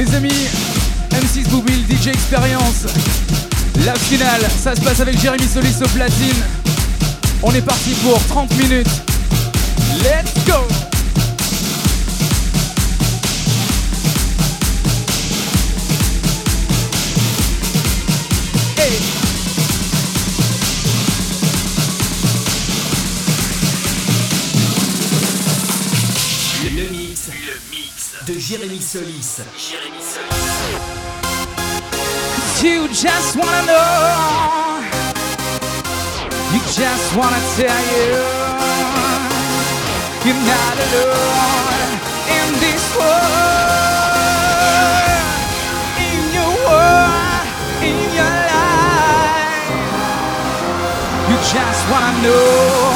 Les amis, M6 Boubil, DJ Experience. La finale, ça se passe avec Jérémy Solis au platine. On est parti pour 30 minutes. Let's go! Jérémy Solis. Jérémy Solis. You just wanna know. You just wanna tell you. You're not alone in this world. In your world, in your life, you just wanna know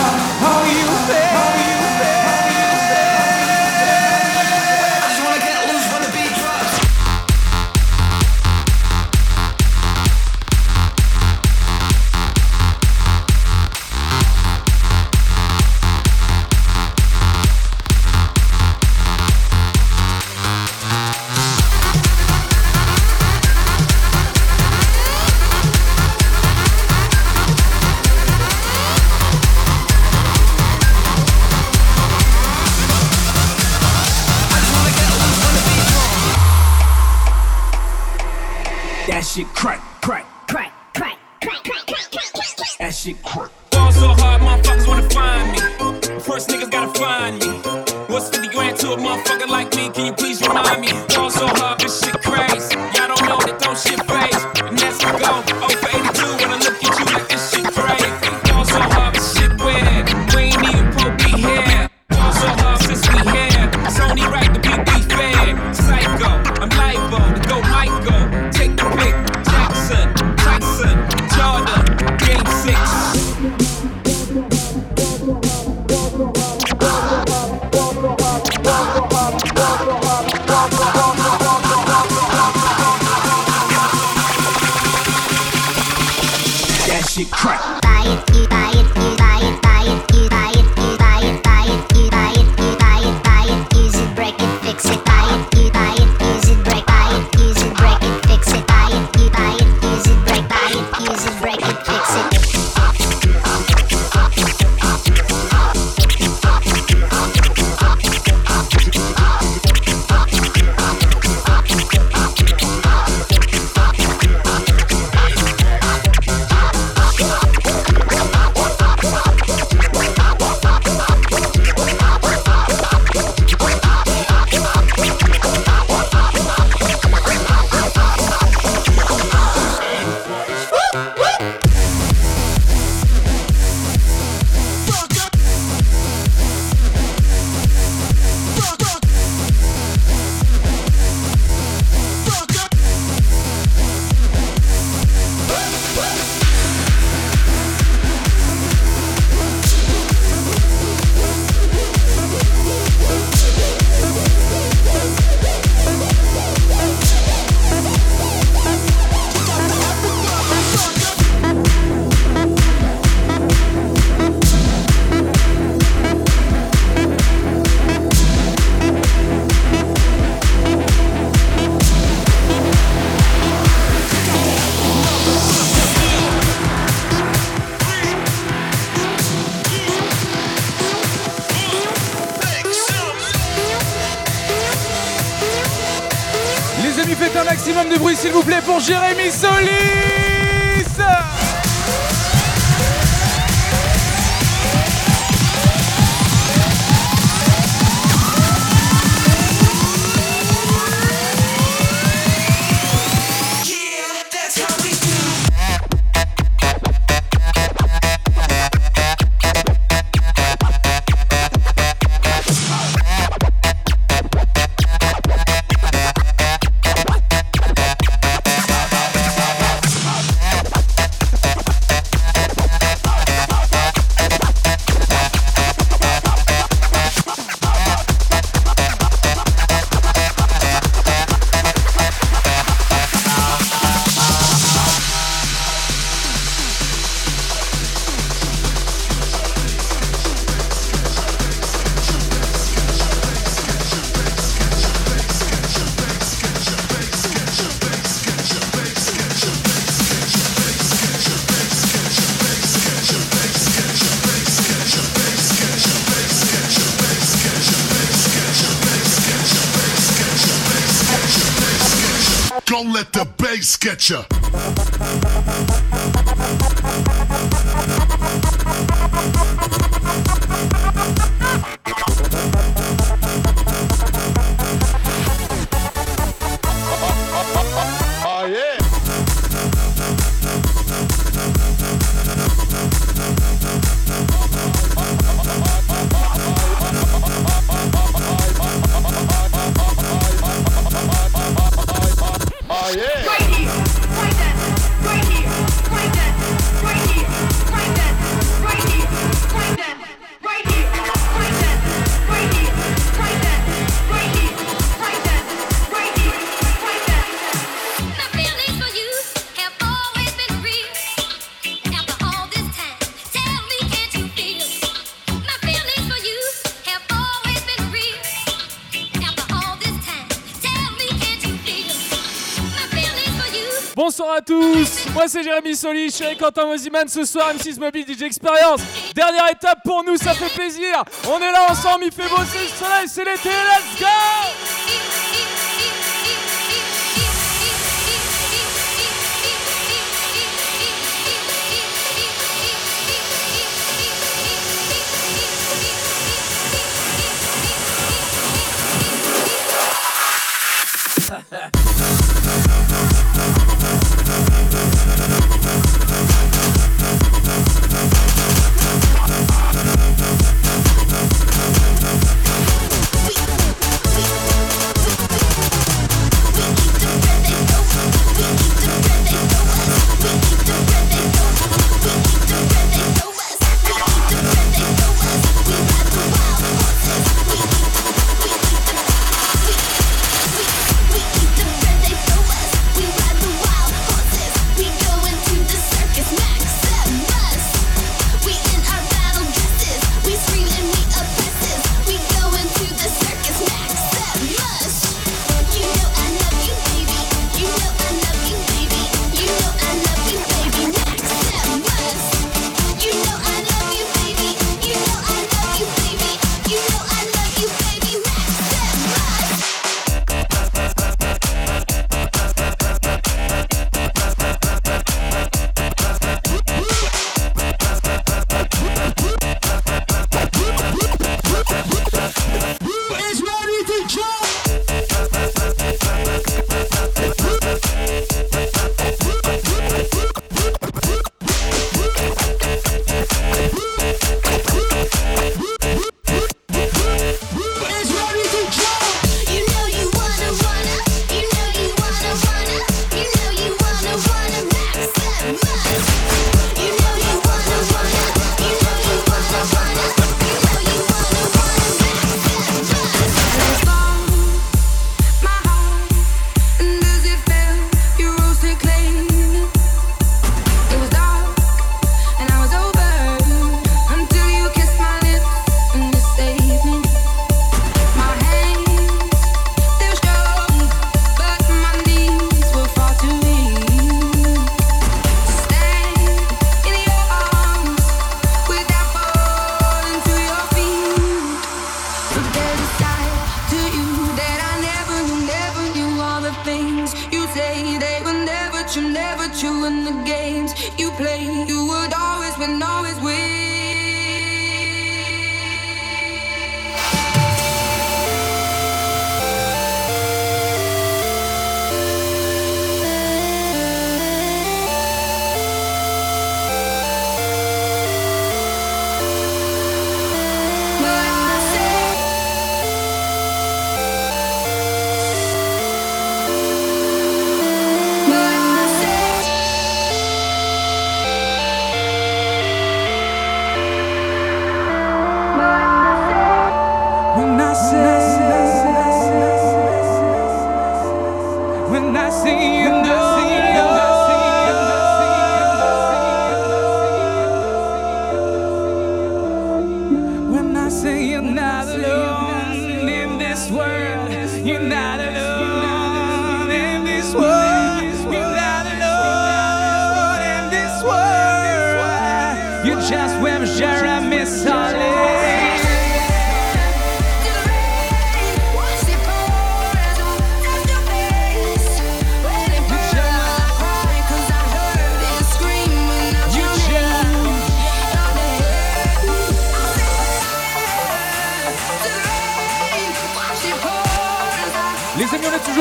Moi c'est Jérémy Soli, je Quentin Moziman ce soir, M6 Mobile DJ Experience. Dernière étape pour nous, ça fait plaisir. On est là ensemble, il fait beau, c'est le soleil, c'est l'été, let's go!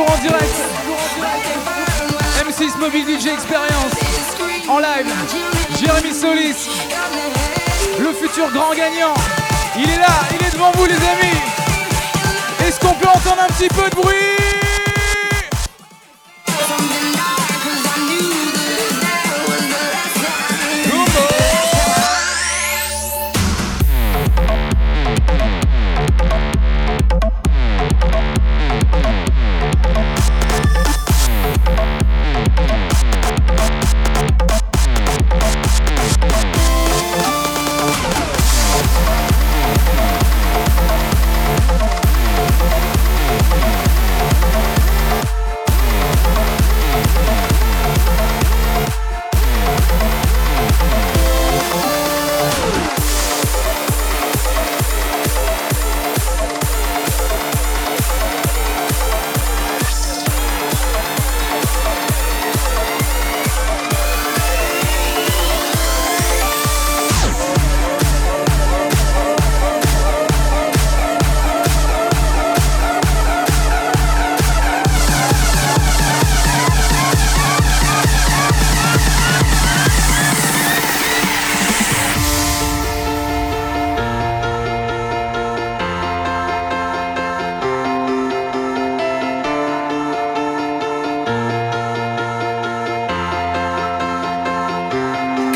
En direct. M6 Mobile DJ Experience en live. Jérémy Solis, le futur grand gagnant. Il est là, il est devant vous les amis. Est-ce qu'on peut entendre un petit peu de bruit?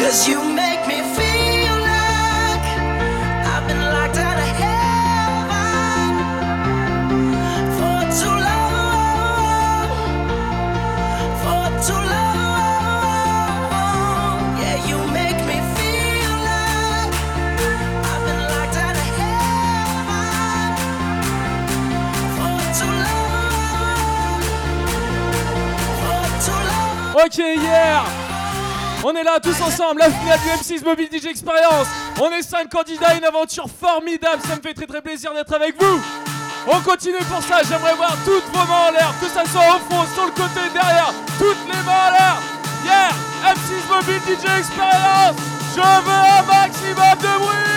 Cause you On est là tous ensemble, la finale du M6 Mobile DJ Experience. On est 5 candidats, une aventure formidable, ça me fait très très plaisir d'être avec vous. On continue pour ça, j'aimerais voir toutes vos mains en l'air, que ça soit au fond, sur le côté, derrière, toutes les mains en l'air. Hier, M6 Mobile DJ Experience Je veux un maximum de bruit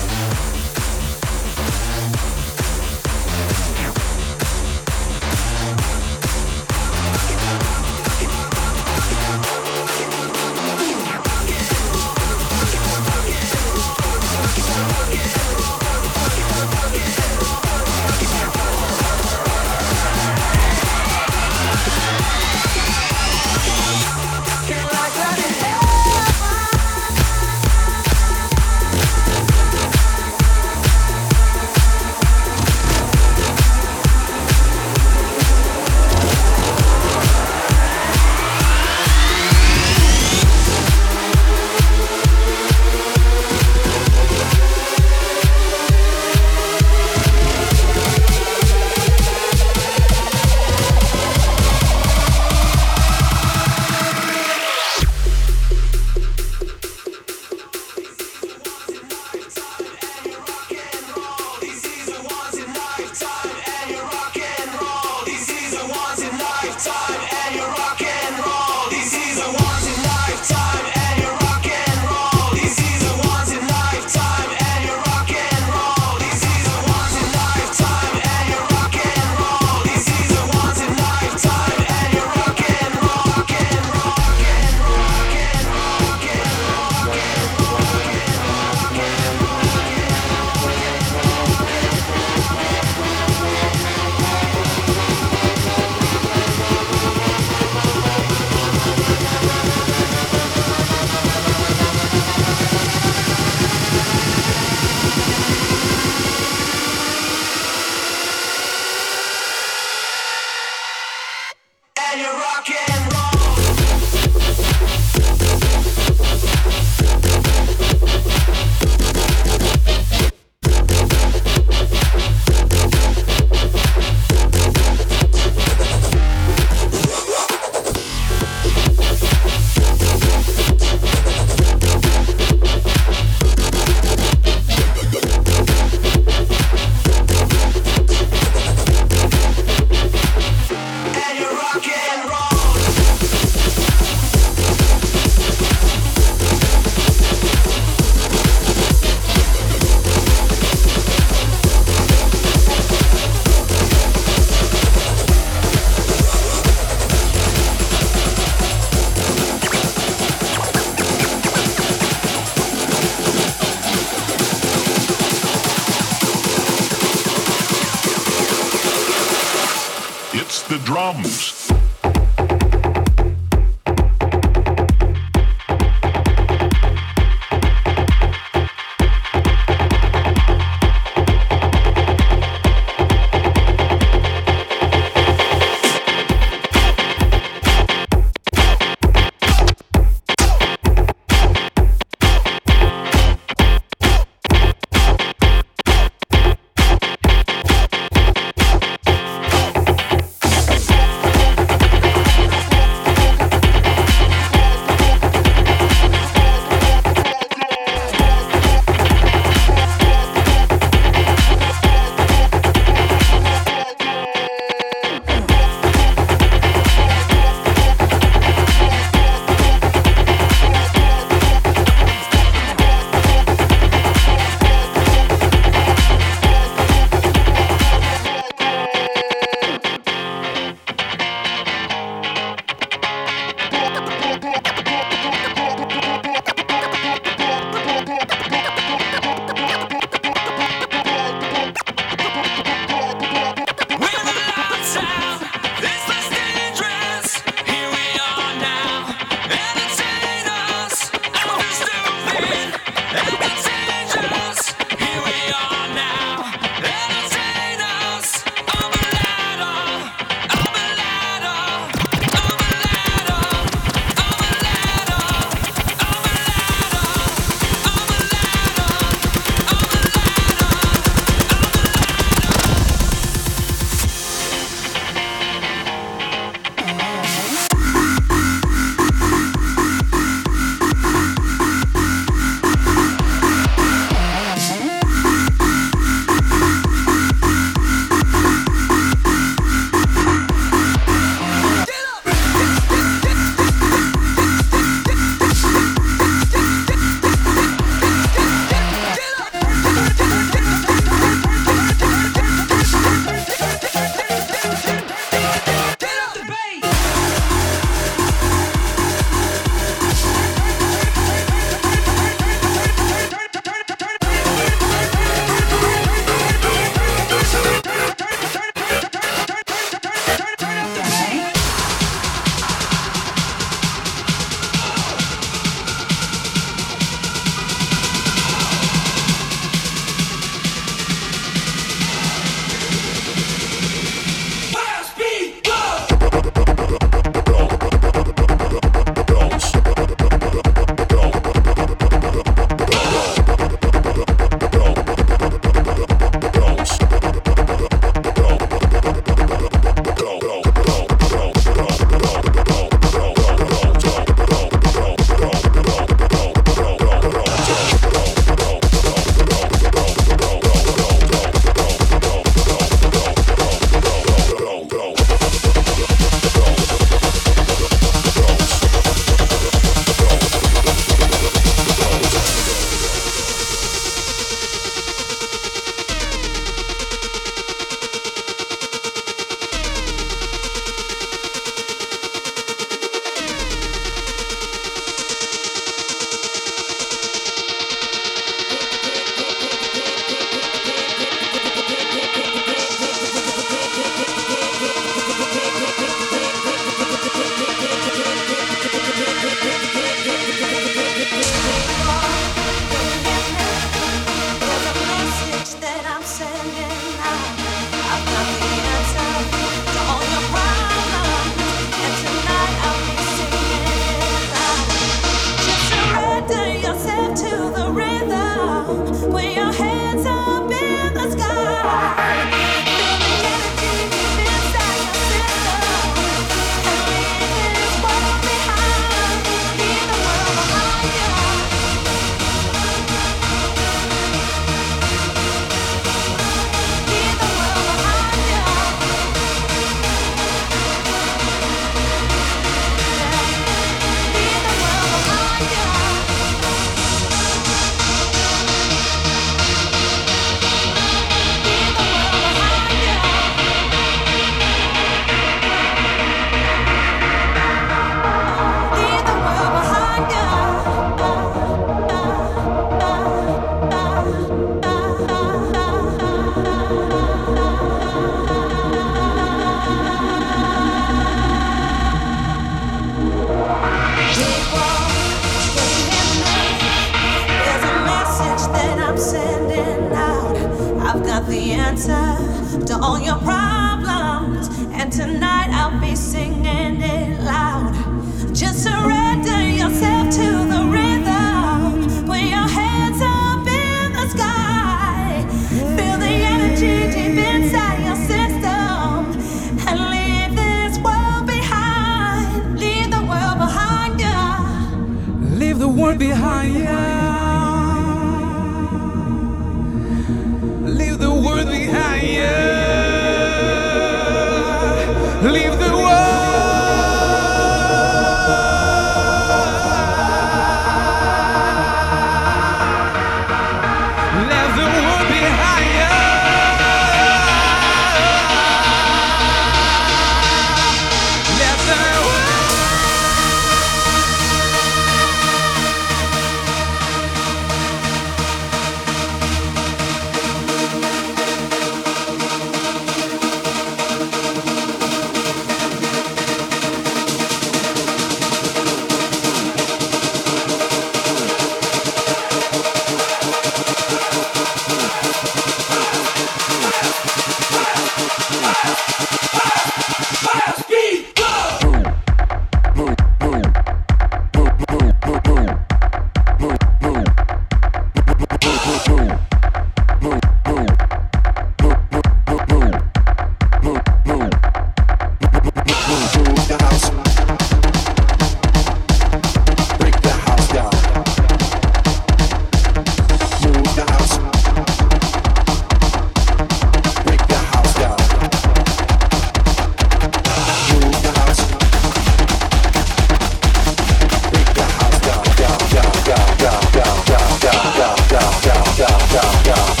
God.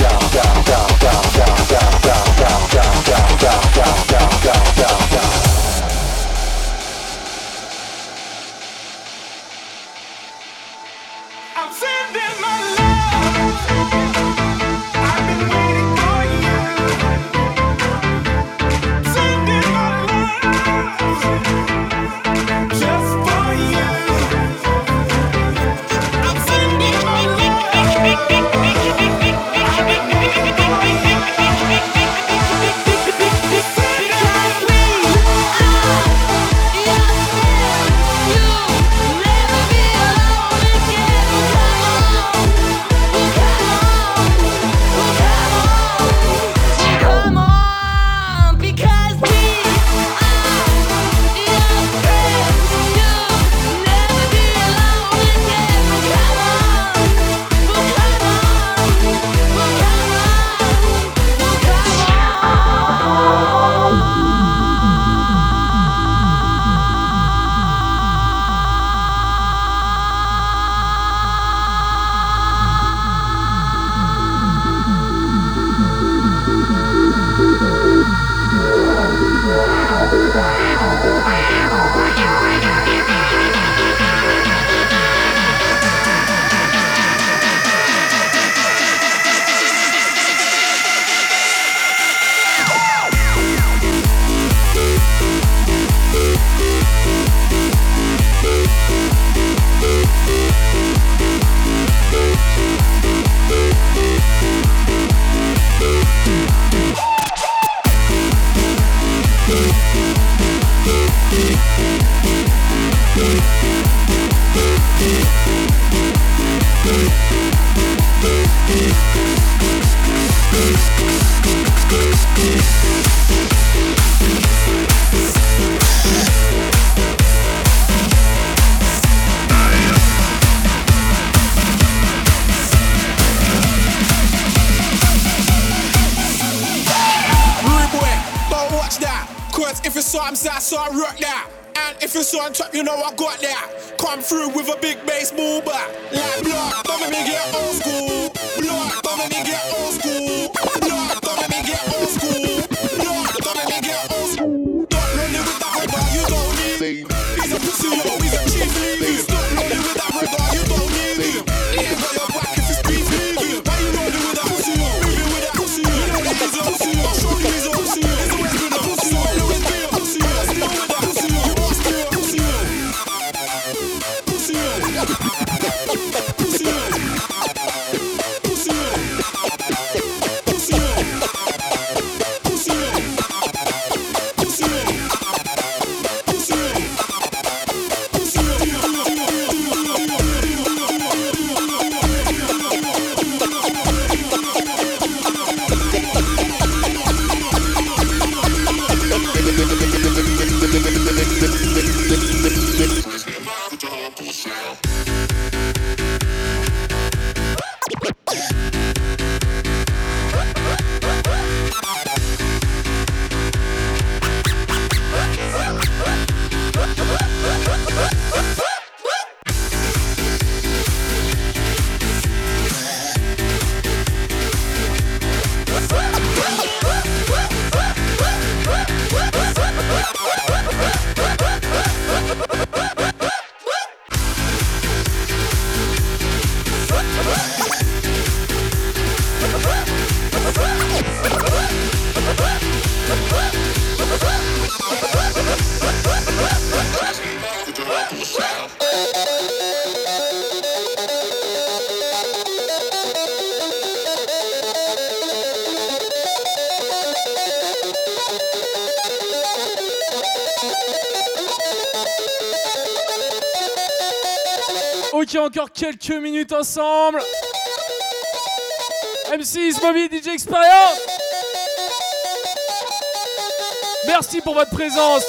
saw him say, I saw him rock that, And if you saw on top, you know I got that. Come through with a big bass boomer. Like blood, don't make me get old school. Blood, don't make me get old school. Blood, don't make me get old school. Blood, don't make me get old school. Trinquer encore quelques minutes ensemble. M6, Mobile DJ Experience. Merci pour votre présence.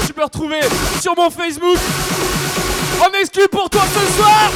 Que tu peux retrouver sur mon Facebook. En exclu pour toi ce soir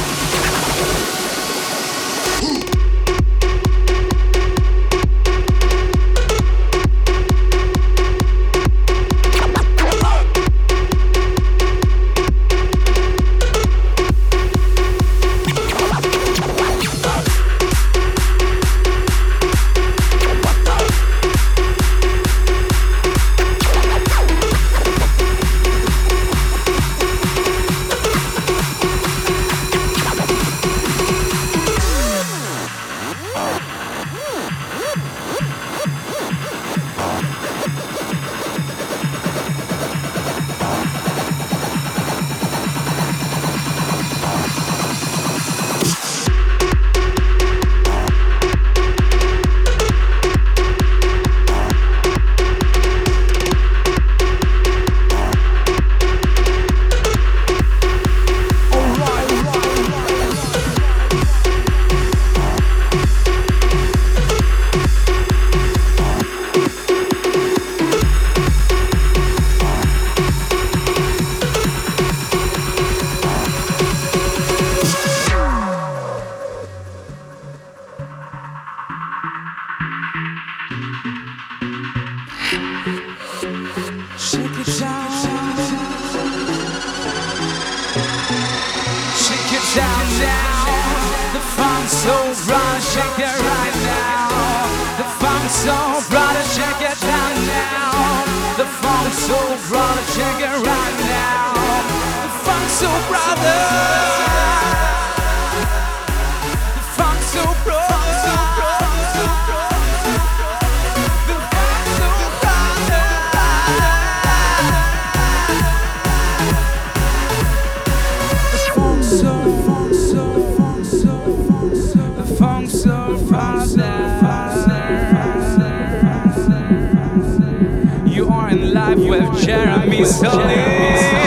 live with Jeremy Solis.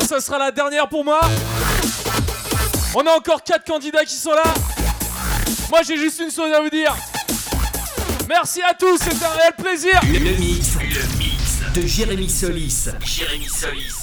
Ça sera la dernière pour moi. On a encore 4 candidats qui sont là. Moi j'ai juste une chose à vous dire. Merci à tous, c'était un réel plaisir. Le mix de Jérémy Solis. Jérémy Solis.